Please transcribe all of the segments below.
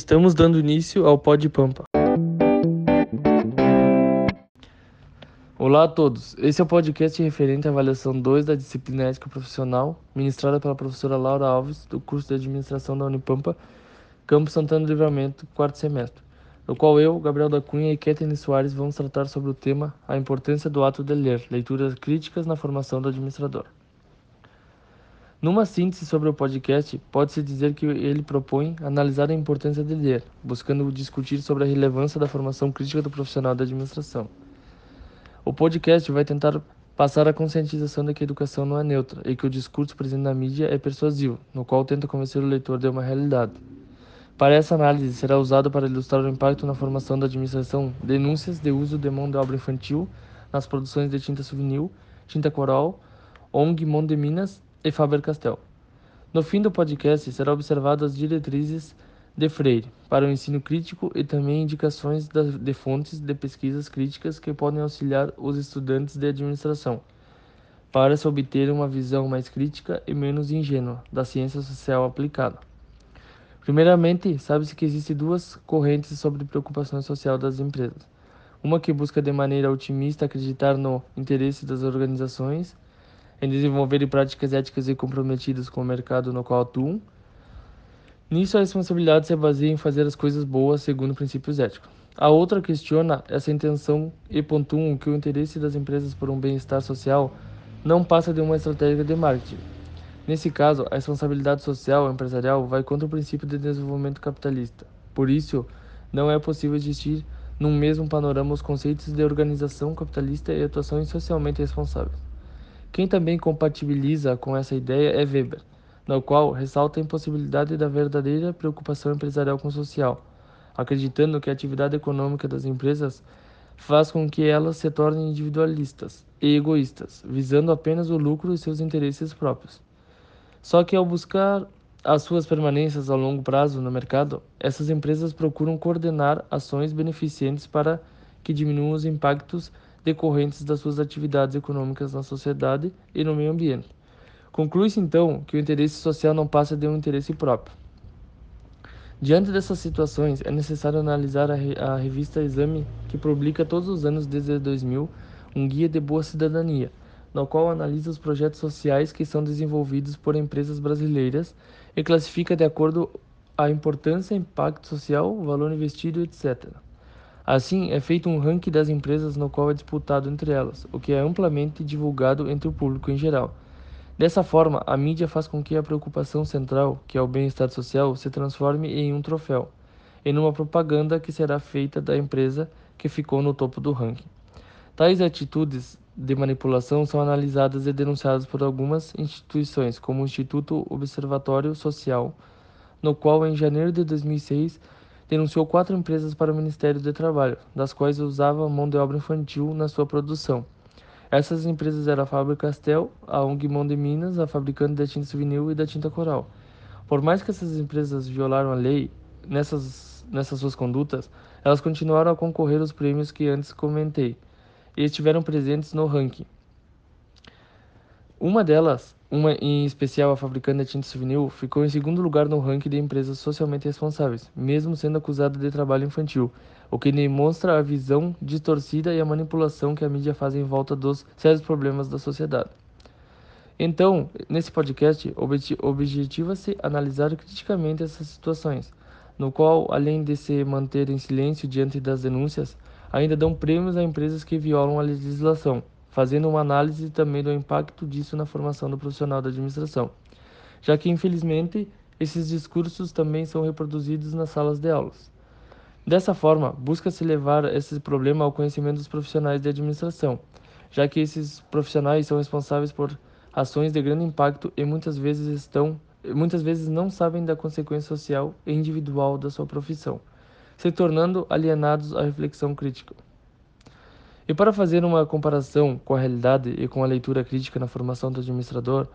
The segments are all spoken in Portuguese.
Estamos dando início ao Pod Pampa. Olá a todos. Esse é o podcast referente à avaliação 2 da disciplina ética profissional, ministrada pela professora Laura Alves, do curso de administração da Unipampa, Campo Santana do Livramento, quarto semestre, no qual eu, Gabriel da Cunha e Kathleen Soares vamos tratar sobre o tema A importância do ato de ler, leituras críticas na formação do administrador. Numa síntese sobre o podcast, pode-se dizer que ele propõe analisar a importância de ler, buscando discutir sobre a relevância da formação crítica do profissional da administração. O podcast vai tentar passar a conscientização de que a educação não é neutra e que o discurso presente na mídia é persuasivo, no qual tenta convencer o leitor de uma realidade. Para essa análise, será usado para ilustrar o impacto na formação da administração denúncias de uso de mão de obra infantil nas produções de tinta souvenir, tinta coral, ONG Mão de Minas e Faber-Castell. No fim do podcast será observado as diretrizes de Freire para o ensino crítico e também indicações de fontes de pesquisas críticas que podem auxiliar os estudantes de administração para se obter uma visão mais crítica e menos ingênua da ciência social aplicada. Primeiramente, sabe-se que existem duas correntes sobre preocupação social das empresas. Uma que busca de maneira otimista acreditar no interesse das organizações em desenvolverem práticas éticas e comprometidas com o mercado no qual atuam. Nisso, a responsabilidade se baseia em fazer as coisas boas segundo princípios éticos. A outra questiona essa intenção e pontua que o interesse das empresas por um bem-estar social não passa de uma estratégia de marketing. Nesse caso, a responsabilidade social empresarial vai contra o princípio de desenvolvimento capitalista. Por isso, não é possível existir num mesmo panorama os conceitos de organização capitalista e atuações socialmente responsáveis. Quem também compatibiliza com essa ideia é Weber, no qual ressalta a impossibilidade da verdadeira preocupação empresarial com o social, acreditando que a atividade econômica das empresas faz com que elas se tornem individualistas e egoístas, visando apenas o lucro e seus interesses próprios. Só que ao buscar as suas permanências a longo prazo no mercado, essas empresas procuram coordenar ações beneficentes para que diminuam os impactos decorrentes das suas atividades econômicas na sociedade e no meio ambiente. Conclui-se então que o interesse social não passa de um interesse próprio. Diante dessas situações, é necessário analisar a, re a revista Exame, que publica todos os anos desde 2000 um guia de boa cidadania, no qual analisa os projetos sociais que são desenvolvidos por empresas brasileiras e classifica de acordo a importância, impacto social, valor investido, etc. Assim, é feito um ranking das empresas no qual é disputado entre elas, o que é amplamente divulgado entre o público em geral. Dessa forma, a mídia faz com que a preocupação central, que é o bem-estar social, se transforme em um troféu, em uma propaganda que será feita da empresa que ficou no topo do ranking. Tais atitudes de manipulação são analisadas e denunciadas por algumas instituições, como o Instituto Observatório Social, no qual, em janeiro de 2006, denunciou quatro empresas para o Ministério do Trabalho, das quais usava mão de obra infantil na sua produção. Essas empresas eram a Faber-Castell, a ONG Mão de Minas, a fabricante da tinta souvenir e da tinta coral. Por mais que essas empresas violaram a lei nessas, nessas suas condutas, elas continuaram a concorrer aos prêmios que antes comentei e estiveram presentes no ranking. Uma delas, uma em especial a fabricante da tinta souvenir, ficou em segundo lugar no ranking de empresas socialmente responsáveis, mesmo sendo acusada de trabalho infantil, o que demonstra a visão distorcida e a manipulação que a mídia faz em volta dos sérios problemas da sociedade. Então, nesse podcast, objetiva-se analisar criticamente essas situações, no qual, além de se manter em silêncio diante das denúncias, ainda dão prêmios a empresas que violam a legislação, fazendo uma análise também do impacto disso na formação do profissional da administração, já que, infelizmente, esses discursos também são reproduzidos nas salas de aulas. Dessa forma, busca-se levar esse problema ao conhecimento dos profissionais de administração, já que esses profissionais são responsáveis por ações de grande impacto e muitas vezes estão muitas vezes não sabem da consequência social e individual da sua profissão, se tornando alienados à reflexão crítica. E para fazer uma comparação com a realidade e com a leitura crítica na formação do administrador,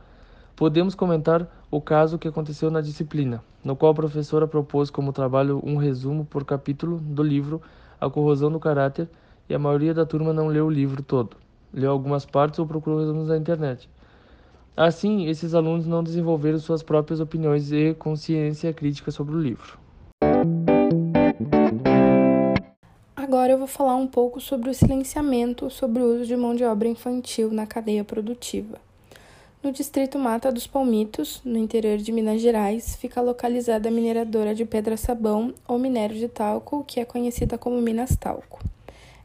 podemos comentar o caso que aconteceu na disciplina, no qual a professora propôs como trabalho um resumo por capítulo do livro A Corrosão do Caráter e a maioria da turma não leu o livro todo, leu algumas partes ou procurou resumos na internet. Assim, esses alunos não desenvolveram suas próprias opiniões e consciência crítica sobre o livro. Agora eu vou falar um pouco sobre o silenciamento sobre o uso de mão de obra infantil na cadeia produtiva. No distrito Mata dos Palmitos, no interior de Minas Gerais, fica localizada a mineradora de pedra-sabão ou minério de talco, que é conhecida como Minas Talco.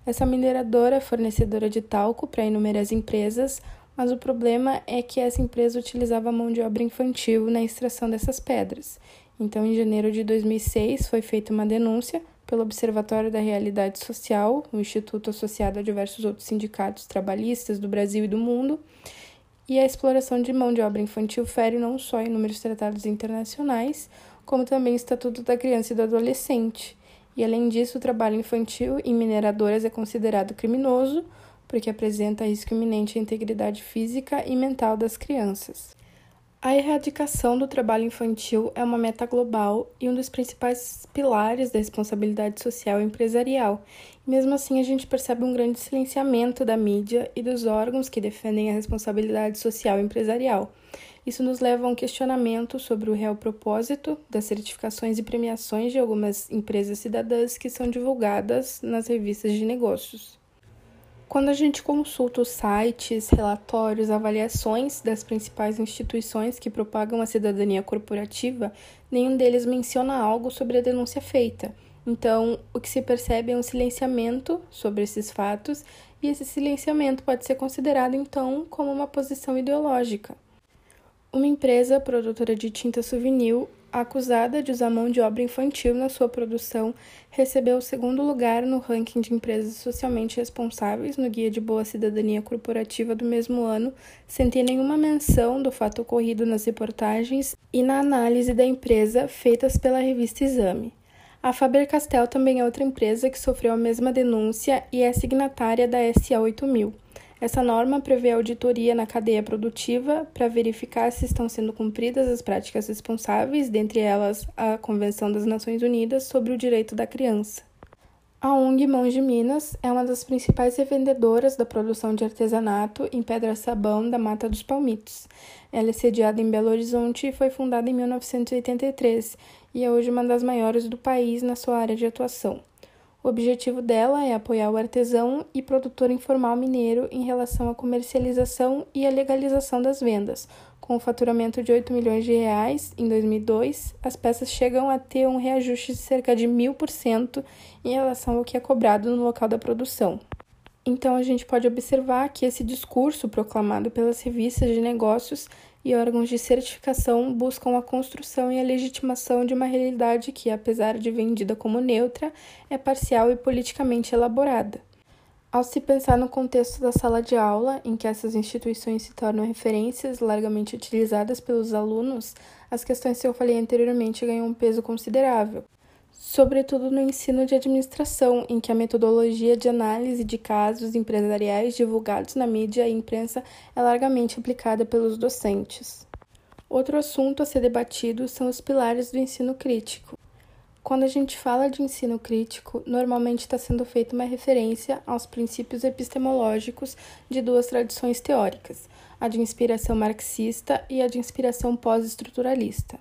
Essa mineradora é fornecedora de talco para inúmeras empresas, mas o problema é que essa empresa utilizava mão de obra infantil na extração dessas pedras. Então, em janeiro de 2006, foi feita uma denúncia pelo Observatório da Realidade Social, o instituto associado a diversos outros sindicatos trabalhistas do Brasil e do mundo. E a exploração de mão de obra infantil fere não só inúmeros tratados internacionais, como também o Estatuto da Criança e do Adolescente. E além disso, o trabalho infantil em mineradoras é considerado criminoso, porque apresenta risco iminente à integridade física e mental das crianças. A erradicação do trabalho infantil é uma meta global e um dos principais pilares da responsabilidade social e empresarial. mesmo assim, a gente percebe um grande silenciamento da mídia e dos órgãos que defendem a responsabilidade social e empresarial. Isso nos leva a um questionamento sobre o real propósito das certificações e premiações de algumas empresas cidadãs que são divulgadas nas revistas de negócios. Quando a gente consulta os sites, relatórios, avaliações das principais instituições que propagam a cidadania corporativa, nenhum deles menciona algo sobre a denúncia feita. Então, o que se percebe é um silenciamento sobre esses fatos, e esse silenciamento pode ser considerado então como uma posição ideológica. Uma empresa produtora de tinta souvenir acusada de usar mão de obra infantil na sua produção, recebeu o segundo lugar no ranking de empresas socialmente responsáveis no Guia de Boa Cidadania Corporativa do mesmo ano, sem ter nenhuma menção do fato ocorrido nas reportagens e na análise da empresa feitas pela revista Exame. A Faber-Castell também é outra empresa que sofreu a mesma denúncia e é signatária da SA 8000. Essa norma prevê auditoria na cadeia produtiva para verificar se estão sendo cumpridas as práticas responsáveis, dentre elas a Convenção das Nações Unidas sobre o Direito da Criança. A ONG Mãos de Minas é uma das principais revendedoras da produção de artesanato em pedra-sabão da Mata dos Palmitos. Ela é sediada em Belo Horizonte e foi fundada em 1983 e é hoje uma das maiores do país na sua área de atuação. O objetivo dela é apoiar o artesão e produtor informal mineiro em relação à comercialização e à legalização das vendas. Com o faturamento de 8 milhões de reais em 2002, as peças chegam a ter um reajuste de cerca de mil por cento em relação ao que é cobrado no local da produção. Então a gente pode observar que esse discurso proclamado pelas revistas de negócios e órgãos de certificação buscam a construção e a legitimação de uma realidade que, apesar de vendida como neutra, é parcial e politicamente elaborada. Ao se pensar no contexto da sala de aula, em que essas instituições se tornam referências largamente utilizadas pelos alunos, as questões que eu falei anteriormente ganham um peso considerável sobretudo no ensino de administração, em que a metodologia de análise de casos empresariais divulgados na mídia e imprensa é largamente aplicada pelos docentes. Outro assunto a ser debatido são os pilares do ensino crítico. Quando a gente fala de ensino crítico, normalmente está sendo feita uma referência aos princípios epistemológicos de duas tradições teóricas, a de inspiração marxista e a de inspiração pós-estruturalista.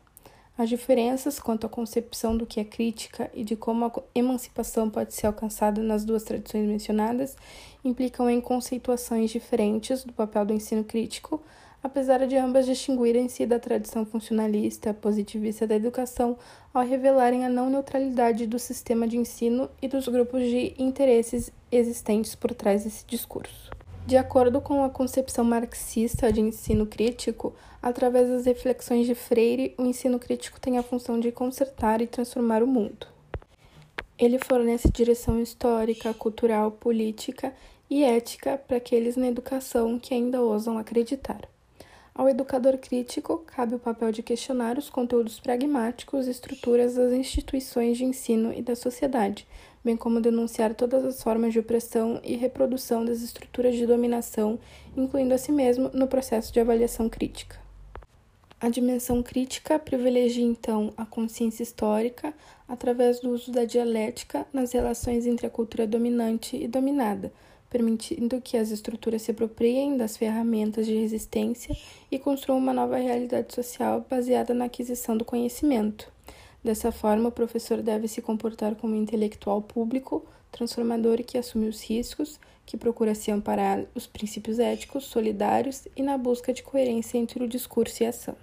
As diferenças quanto à concepção do que é crítica e de como a emancipação pode ser alcançada nas duas tradições mencionadas implicam em conceituações diferentes do papel do ensino crítico, apesar de ambas distinguirem-se da tradição funcionalista positivista da educação ao revelarem a não neutralidade do sistema de ensino e dos grupos de interesses existentes por trás desse discurso. De acordo com a concepção marxista de ensino crítico, através das reflexões de Freire, o ensino crítico tem a função de consertar e transformar o mundo. Ele fornece direção histórica, cultural, política e ética para aqueles na educação que ainda ousam acreditar. Ao educador crítico, cabe o papel de questionar os conteúdos pragmáticos e estruturas das instituições de ensino e da sociedade, bem como denunciar todas as formas de opressão e reprodução das estruturas de dominação, incluindo a si mesmo, no processo de avaliação crítica. A dimensão crítica privilegia então a consciência histórica através do uso da dialética nas relações entre a cultura dominante e dominada, permitindo que as estruturas se apropriem das ferramentas de resistência e construam uma nova realidade social baseada na aquisição do conhecimento. Dessa forma, o professor deve se comportar como um intelectual público, transformador que assume os riscos, que procura se amparar os princípios éticos, solidários e na busca de coerência entre o discurso e a ação.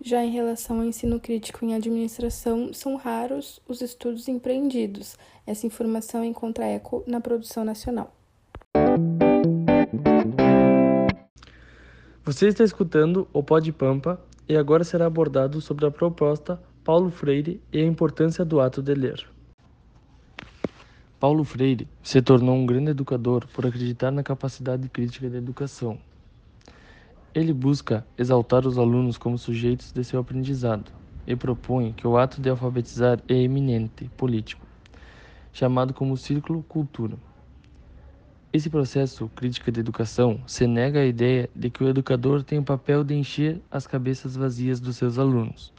Já em relação ao ensino crítico em administração, são raros os estudos empreendidos. Essa informação encontra eco na produção nacional. Você está escutando o Pod Pampa e agora será abordado sobre a proposta Paulo Freire e a importância do ato de ler. Paulo Freire se tornou um grande educador por acreditar na capacidade crítica da educação. Ele busca exaltar os alunos como sujeitos de seu aprendizado e propõe que o ato de alfabetizar é eminente, político, chamado como círculo cultura. Esse processo crítica de educação se nega à ideia de que o educador tem o papel de encher as cabeças vazias dos seus alunos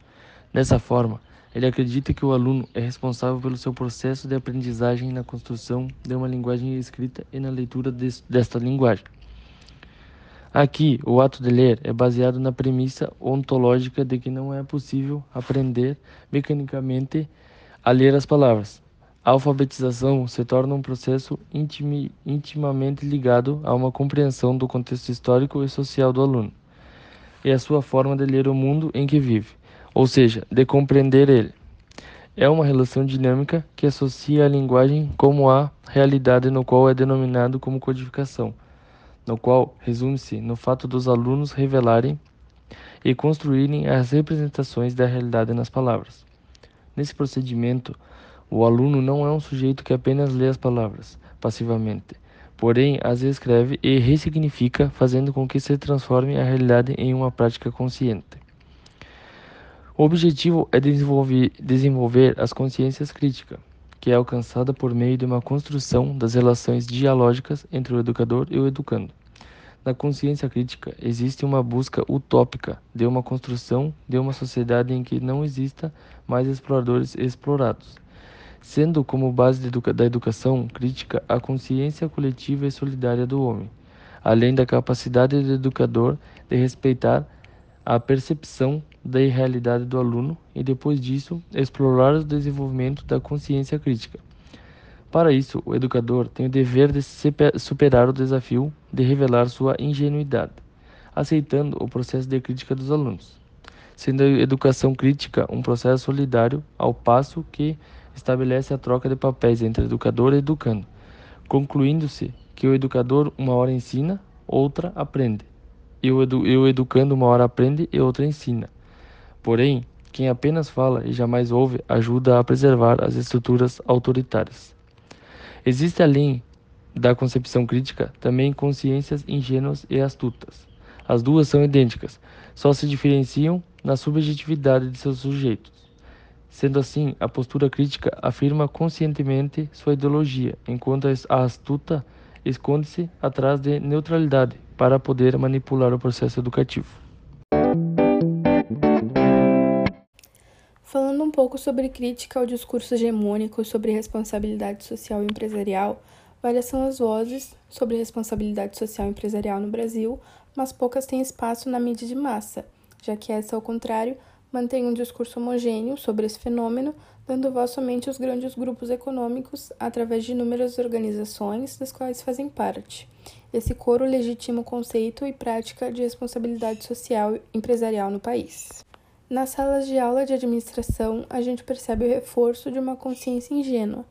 Dessa forma, ele acredita que o aluno é responsável pelo seu processo de aprendizagem na construção de uma linguagem escrita e na leitura desta linguagem. Aqui, o ato de ler é baseado na premissa ontológica de que não é possível aprender mecanicamente a ler as palavras. A alfabetização se torna um processo intimamente ligado a uma compreensão do contexto histórico e social do aluno e a sua forma de ler o mundo em que vive ou seja, de compreender ele. É uma relação dinâmica que associa a linguagem como a realidade no qual é denominado como codificação, no qual resume-se no fato dos alunos revelarem e construírem as representações da realidade nas palavras. Nesse procedimento, o aluno não é um sujeito que apenas lê as palavras passivamente, porém as escreve e ressignifica, fazendo com que se transforme a realidade em uma prática consciente. O objetivo é desenvolver, desenvolver as consciências críticas, que é alcançada por meio de uma construção das relações dialógicas entre o educador e o educando. Na consciência crítica existe uma busca utópica de uma construção de uma sociedade em que não exista mais exploradores explorados, sendo como base educa da educação crítica a consciência coletiva e solidária do homem, além da capacidade do educador de respeitar a percepção da irrealidade do aluno e, depois disso, explorar o desenvolvimento da consciência crítica. Para isso, o educador tem o dever de superar o desafio de revelar sua ingenuidade, aceitando o processo de crítica dos alunos, sendo a educação crítica um processo solidário, ao passo que estabelece a troca de papéis entre educador e educando, concluindo-se que o educador uma hora ensina, outra aprende, e o, edu e o educando uma hora aprende e outra ensina. Porém, quem apenas fala e jamais ouve ajuda a preservar as estruturas autoritárias. Existe além da concepção crítica também consciências ingênuas e astutas. As duas são idênticas, só se diferenciam na subjetividade de seus sujeitos. Sendo assim, a postura crítica afirma conscientemente sua ideologia, enquanto a astuta esconde-se atrás de neutralidade para poder manipular o processo educativo. Falando um pouco sobre crítica ao discurso hegemônico sobre responsabilidade social e empresarial, várias são as vozes sobre responsabilidade social e empresarial no Brasil, mas poucas têm espaço na mídia de massa, já que essa, ao contrário, mantém um discurso homogêneo sobre esse fenômeno, dando voz somente aos grandes grupos econômicos através de inúmeras organizações das quais fazem parte. Esse coro legitima o conceito e prática de responsabilidade social empresarial no país. Nas salas de aula de administração, a gente percebe o reforço de uma consciência ingênua.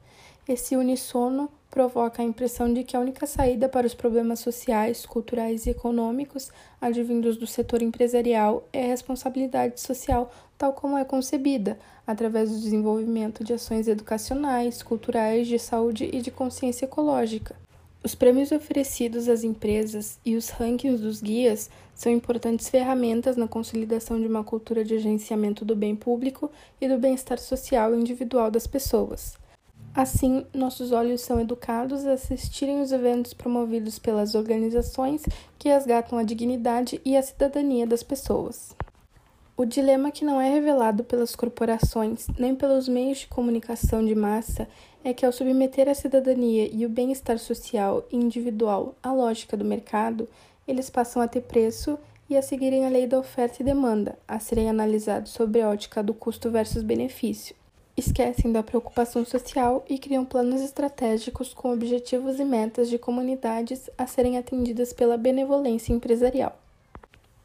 Esse unissono provoca a impressão de que a única saída para os problemas sociais, culturais e econômicos advindos do setor empresarial é a responsabilidade social, tal como é concebida, através do desenvolvimento de ações educacionais, culturais, de saúde e de consciência ecológica. Os prêmios oferecidos às empresas e os rankings dos guias são importantes ferramentas na consolidação de uma cultura de agenciamento do bem público e do bem-estar social e individual das pessoas. Assim, nossos olhos são educados a assistirem os eventos promovidos pelas organizações que resgatam a dignidade e a cidadania das pessoas. O dilema que não é revelado pelas corporações nem pelos meios de comunicação de massa é que, ao submeter a cidadania e o bem-estar social e individual à lógica do mercado, eles passam a ter preço e a seguirem a lei da oferta e demanda, a serem analisados sob a ótica do custo versus benefício. Esquecem da preocupação social e criam planos estratégicos com objetivos e metas de comunidades a serem atendidas pela benevolência empresarial.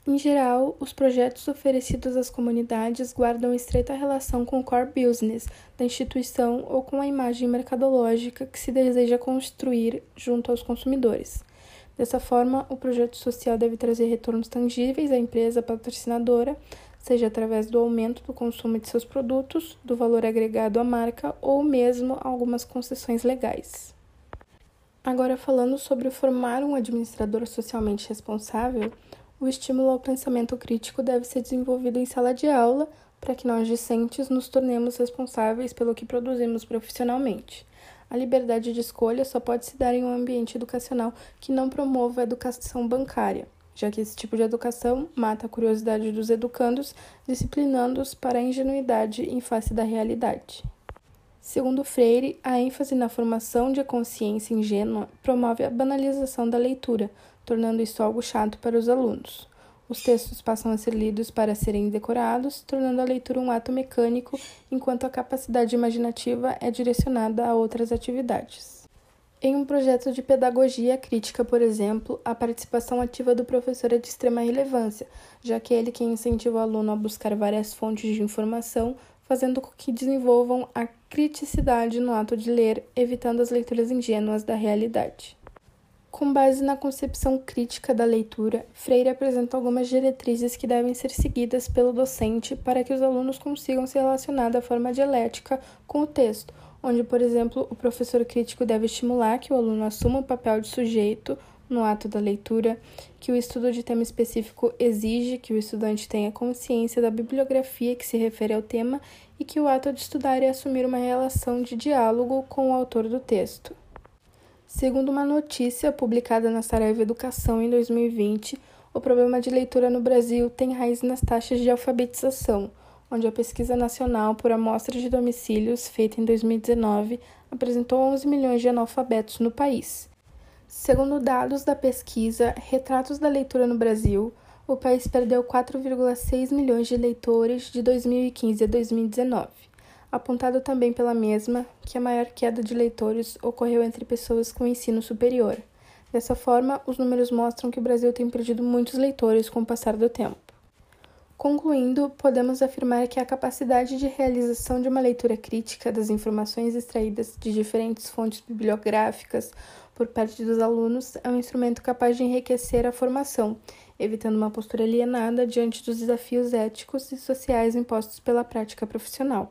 Em geral, os projetos oferecidos às comunidades guardam estreita relação com o core business da instituição ou com a imagem mercadológica que se deseja construir junto aos consumidores. Dessa forma, o projeto social deve trazer retornos tangíveis à empresa patrocinadora, seja através do aumento do consumo de seus produtos, do valor agregado à marca ou mesmo algumas concessões legais. Agora, falando sobre formar um administrador socialmente responsável, o estímulo ao pensamento crítico deve ser desenvolvido em sala de aula para que nós discentes nos tornemos responsáveis pelo que produzimos profissionalmente. A liberdade de escolha só pode se dar em um ambiente educacional que não promova a educação bancária, já que esse tipo de educação mata a curiosidade dos educandos, disciplinando-os para a ingenuidade em face da realidade. Segundo Freire, a ênfase na formação de consciência ingênua promove a banalização da leitura, tornando isso algo chato para os alunos. Os textos passam a ser lidos para serem decorados, tornando a leitura um ato mecânico, enquanto a capacidade imaginativa é direcionada a outras atividades. Em um projeto de pedagogia crítica, por exemplo, a participação ativa do professor é de extrema relevância, já que é ele quem incentiva o aluno a buscar várias fontes de informação, fazendo com que desenvolvam a criticidade no ato de ler, evitando as leituras ingênuas da realidade. Com base na concepção crítica da leitura, Freire apresenta algumas diretrizes que devem ser seguidas pelo docente para que os alunos consigam se relacionar da forma dialética com o texto, onde, por exemplo, o professor crítico deve estimular que o aluno assuma o papel de sujeito no ato da leitura, que o estudo de tema específico exige que o estudante tenha consciência da bibliografia que se refere ao tema e que o ato de estudar é assumir uma relação de diálogo com o autor do texto. Segundo uma notícia publicada na Saraiva Educação em 2020, o problema de leitura no Brasil tem raiz nas taxas de alfabetização, onde a pesquisa nacional por amostra de domicílios, feita em 2019, apresentou 11 milhões de analfabetos no país. Segundo dados da pesquisa Retratos da Leitura no Brasil, o país perdeu 4,6 milhões de leitores de 2015 a 2019 apontado também pela mesma que a maior queda de leitores ocorreu entre pessoas com ensino superior. Dessa forma, os números mostram que o Brasil tem perdido muitos leitores com o passar do tempo. Concluindo, podemos afirmar que a capacidade de realização de uma leitura crítica das informações extraídas de diferentes fontes bibliográficas por parte dos alunos é um instrumento capaz de enriquecer a formação, evitando uma postura alienada diante dos desafios éticos e sociais impostos pela prática profissional.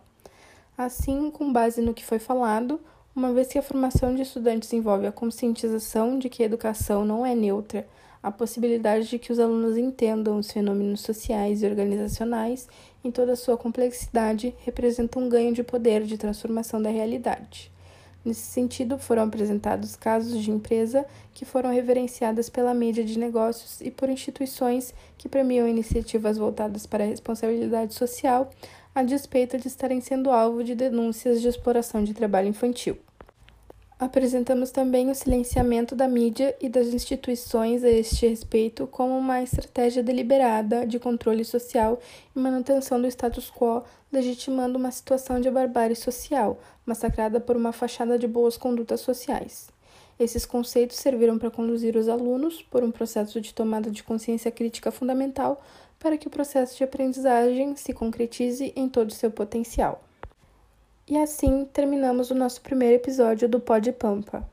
Assim, com base no que foi falado, uma vez que a formação de estudantes envolve a conscientização de que a educação não é neutra, a possibilidade de que os alunos entendam os fenômenos sociais e organizacionais em toda a sua complexidade representa um ganho de poder de transformação da realidade. Nesse sentido, foram apresentados casos de empresa que foram reverenciadas pela mídia de negócios e por instituições que premiam iniciativas voltadas para a responsabilidade social, a despeito de estarem sendo alvo de denúncias de exploração de trabalho infantil. Apresentamos também o silenciamento da mídia e das instituições a este respeito como uma estratégia deliberada de controle social e manutenção do status quo, legitimando uma situação de barbárie social, massacrada por uma fachada de boas condutas sociais. Esses conceitos serviram para conduzir os alunos por um processo de tomada de consciência crítica fundamental para que o processo de aprendizagem se concretize em todo o seu potencial. E assim terminamos o nosso primeiro episódio do Pode Pampa.